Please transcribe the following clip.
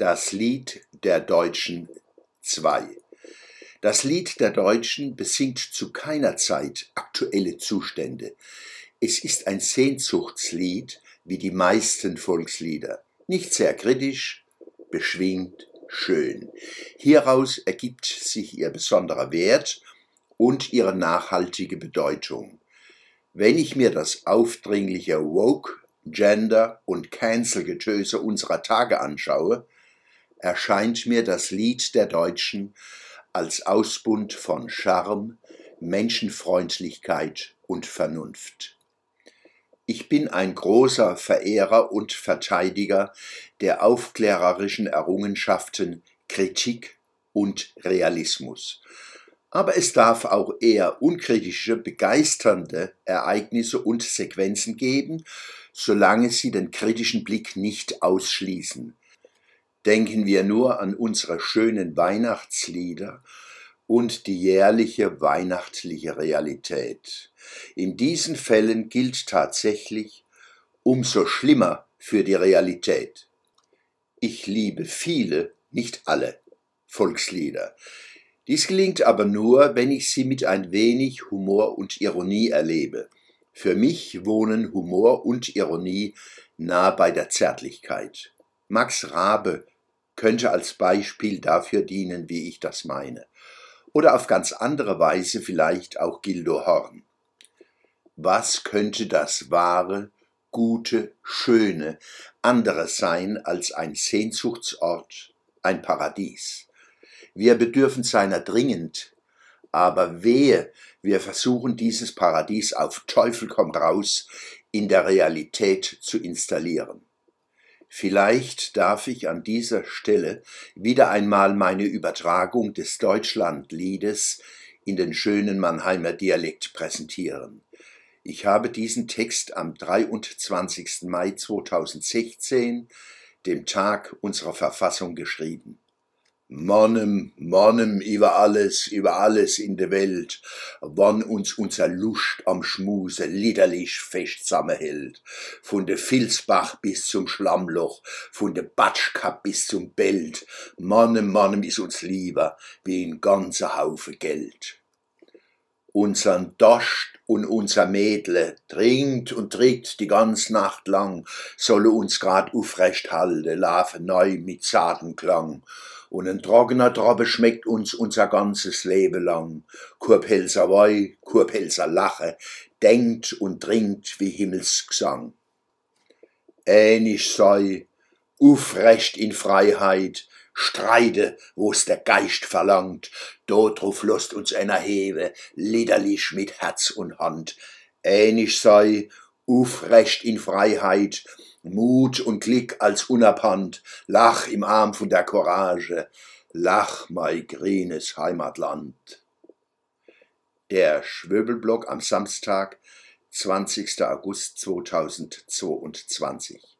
Das Lied der Deutschen 2 Das Lied der Deutschen besingt zu keiner Zeit aktuelle Zustände. Es ist ein Sehnsuchtslied wie die meisten Volkslieder, nicht sehr kritisch, beschwingt, schön. Hieraus ergibt sich ihr besonderer Wert und ihre nachhaltige Bedeutung. Wenn ich mir das aufdringliche Woke, Gender und Cancel-Getöse unserer Tage anschaue, erscheint mir das Lied der Deutschen als Ausbund von Charme, Menschenfreundlichkeit und Vernunft. Ich bin ein großer Verehrer und Verteidiger der aufklärerischen Errungenschaften Kritik und Realismus. Aber es darf auch eher unkritische, begeisternde Ereignisse und Sequenzen geben, solange sie den kritischen Blick nicht ausschließen. Denken wir nur an unsere schönen Weihnachtslieder und die jährliche weihnachtliche Realität. In diesen Fällen gilt tatsächlich umso schlimmer für die Realität. Ich liebe viele, nicht alle Volkslieder. Dies gelingt aber nur, wenn ich sie mit ein wenig Humor und Ironie erlebe. Für mich wohnen Humor und Ironie nah bei der Zärtlichkeit. Max Rabe könnte als Beispiel dafür dienen, wie ich das meine. Oder auf ganz andere Weise vielleicht auch Gildo Horn. Was könnte das wahre, gute, schöne anderes sein als ein Sehnsuchtsort, ein Paradies? Wir bedürfen seiner dringend, aber wehe, wir versuchen dieses Paradies auf Teufel komm raus in der Realität zu installieren. Vielleicht darf ich an dieser Stelle wieder einmal meine Übertragung des Deutschlandliedes in den schönen Mannheimer Dialekt präsentieren. Ich habe diesen Text am 23. Mai 2016, dem Tag unserer Verfassung, geschrieben. Mannem, Mannem über alles, über alles in der Welt, wann uns unser Lust am Schmuse liederlich fest zusammenhält. Von der Filzbach bis zum Schlammloch, von der Batschkap bis zum Belt, Mannem, Mannem ist uns lieber wie ein ganzer Haufe Geld. Unsern Dost und unser Mädle trinkt und trägt die ganze Nacht lang, solle uns grad aufrecht halte, laufe neu mit zarten Klang und ein trockener Trabe schmeckt uns unser ganzes Leben lang. Kurpelzer Wei, Kurpelzer Lache, denkt und trinkt wie Himmelsgesang. Ähnlich sei, aufrecht in Freiheit, streite, wo's der Geist verlangt, dort drauf lost uns einer Hewe, liederlich mit Herz und Hand. Ähnlich sei, aufrecht in Freiheit, Mut und Glück als unabhand, lach im Arm von der Courage, lach mein grünes Heimatland. Der Schwöbelblock am Samstag, 20. August 2022